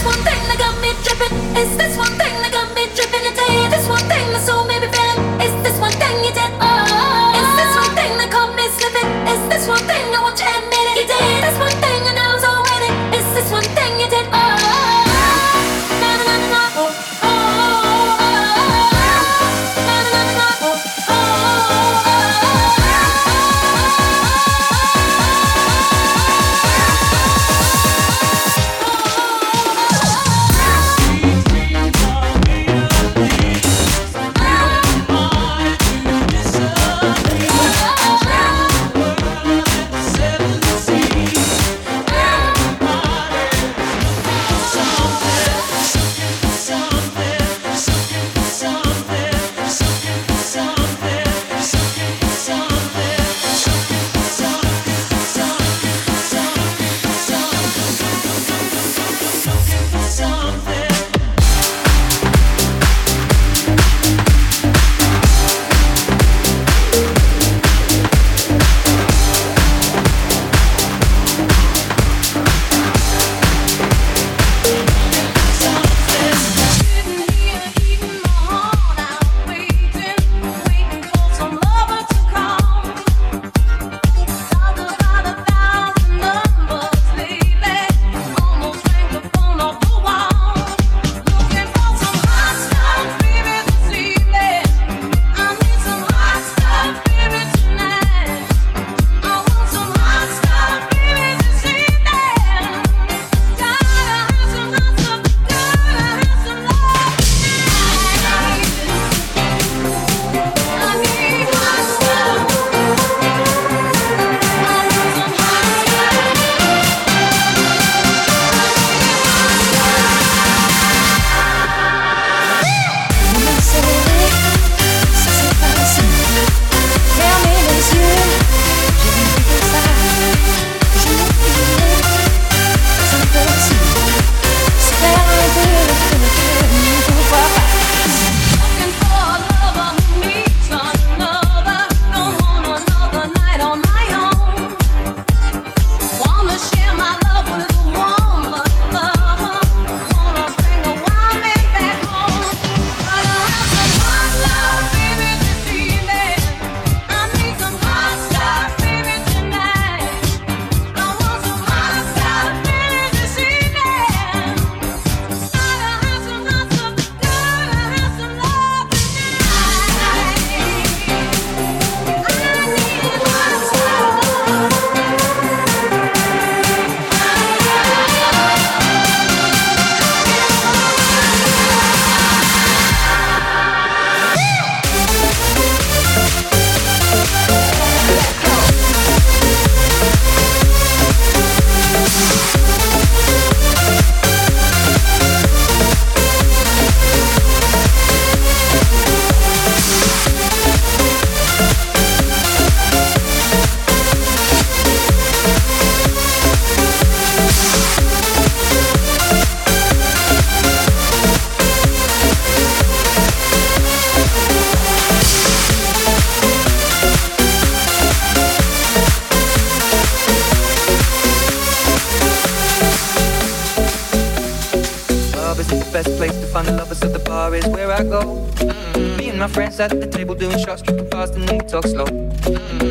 this one thing that got me dripping? is this one sat at the table doing shots, tripping fast, and then we talk slow.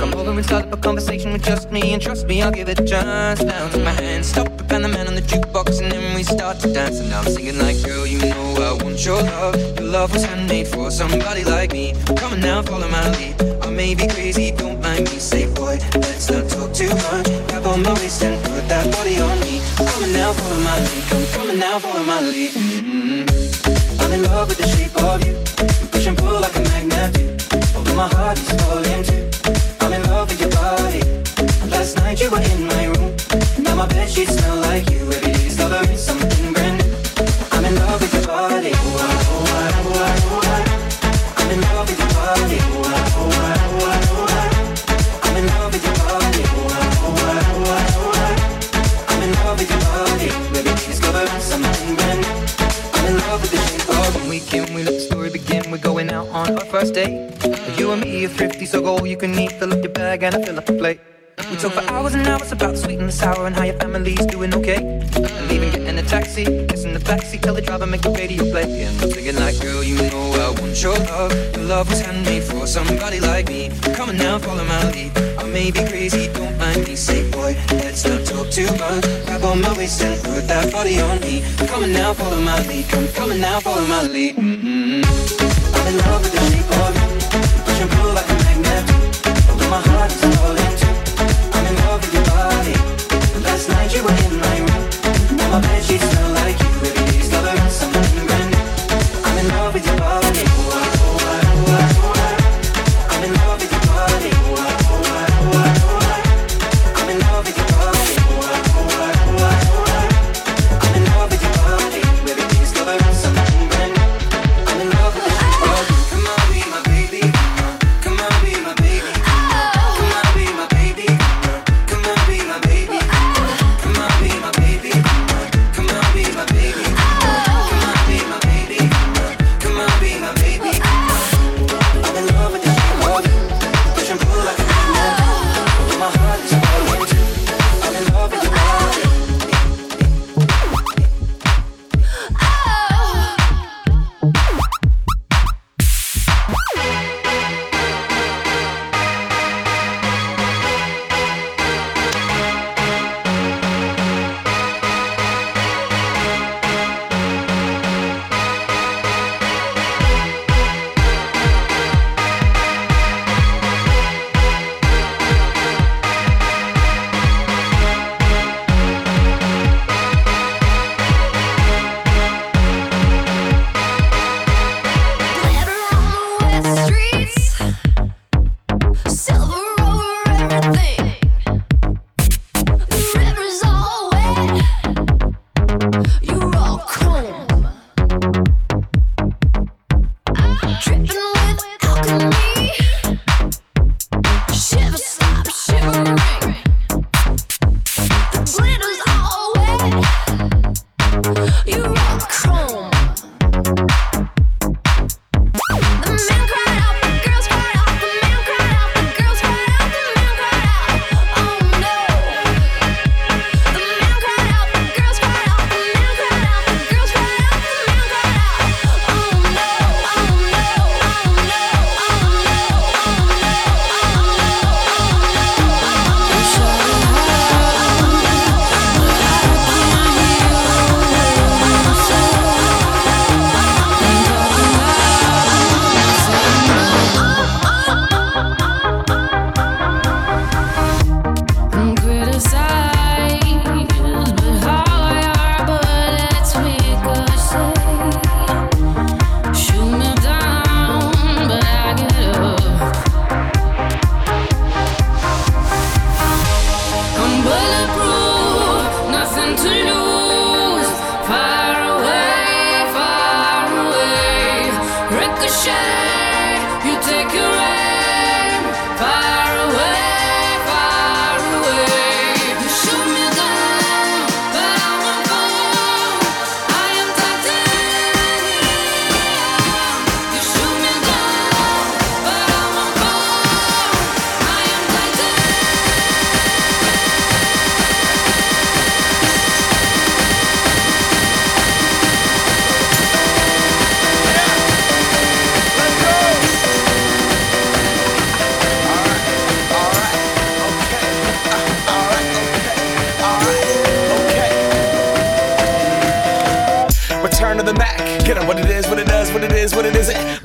Come over and start up a conversation with just me, and trust me, I'll give it a chance. Down to my hand, stop it, and the man on the jukebox, and then we start to dance. And now I'm singing like, girl, you know I want your love. Your love was handmade for somebody like me. Come on now, follow my lead. I may be crazy, don't mind me. Say, boy, let's not talk too much. Grab on my waist and put that body on me. Come on now, follow my lead. Come, on now, follow my lead. Mm-hmm. I'm in love with the shape of you push and pull like a magnet do. Although my heart is falling too. I'm in love with your body. Last night you were in my room. Now my bed sheets smell like You and me are thrifty, so go all you can eat. Fill up your bag and I fill up the plate. We talk for hours and hours about the sweet and the sour and how your family's doing okay. And even getting a taxi, it's in the backseat, tell the driver make the radio play. And I'm thinking like, girl, you know I want your love. Your love was handmade for somebody like me. Come on now, follow my lead. I may be crazy, don't mind me. Say, boy, let's not talk too much. Grab on my waist and put that body on me. Come on now, follow my lead. Come, come on now, follow my lead. Mm-hmm. I'm in love with the shape sugar like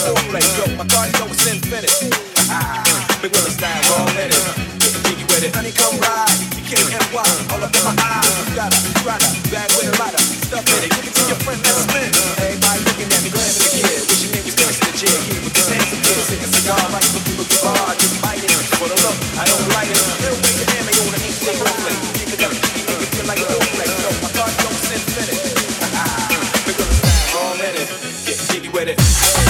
like play. Yo, my cardio is infinite. Ah, Big Willie style, all in it. Getting jiggy with it. Honey, come ride. You can't have why. All up in my eyes. Gotta, gotta. Bag with a lighter. Stuff in it. Give it to your friend. Let's spin. Everybody looking at me, glancing at the kid. Wishing they was dancing the jig. Here with this handsome kid. Sick a cigar. Right for people to bar. Just bite it. For the look, I don't like it. Little to hand me on the ink. Play. Give it. You make it feel like a play. Yo, my cardio is infinite. Big Willie style, all in it. Jiggy with it.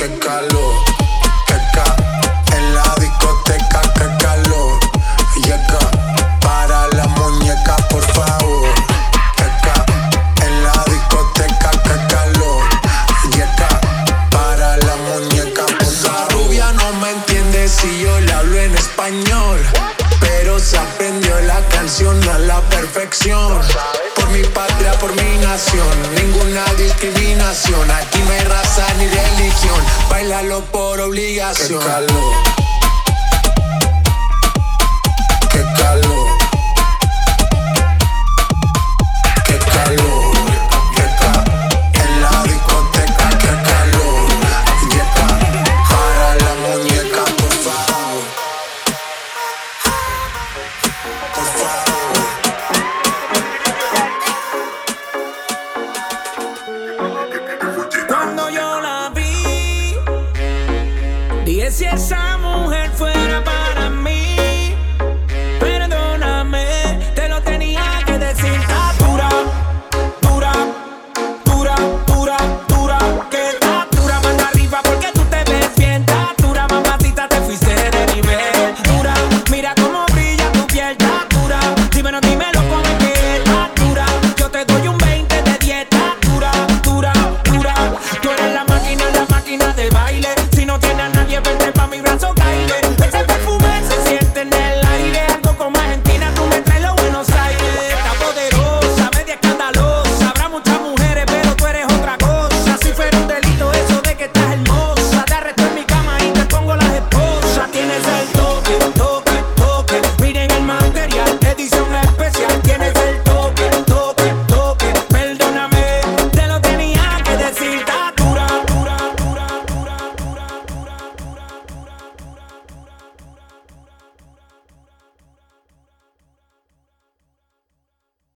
qué calor. por obligación. Qué calor. Qué calor.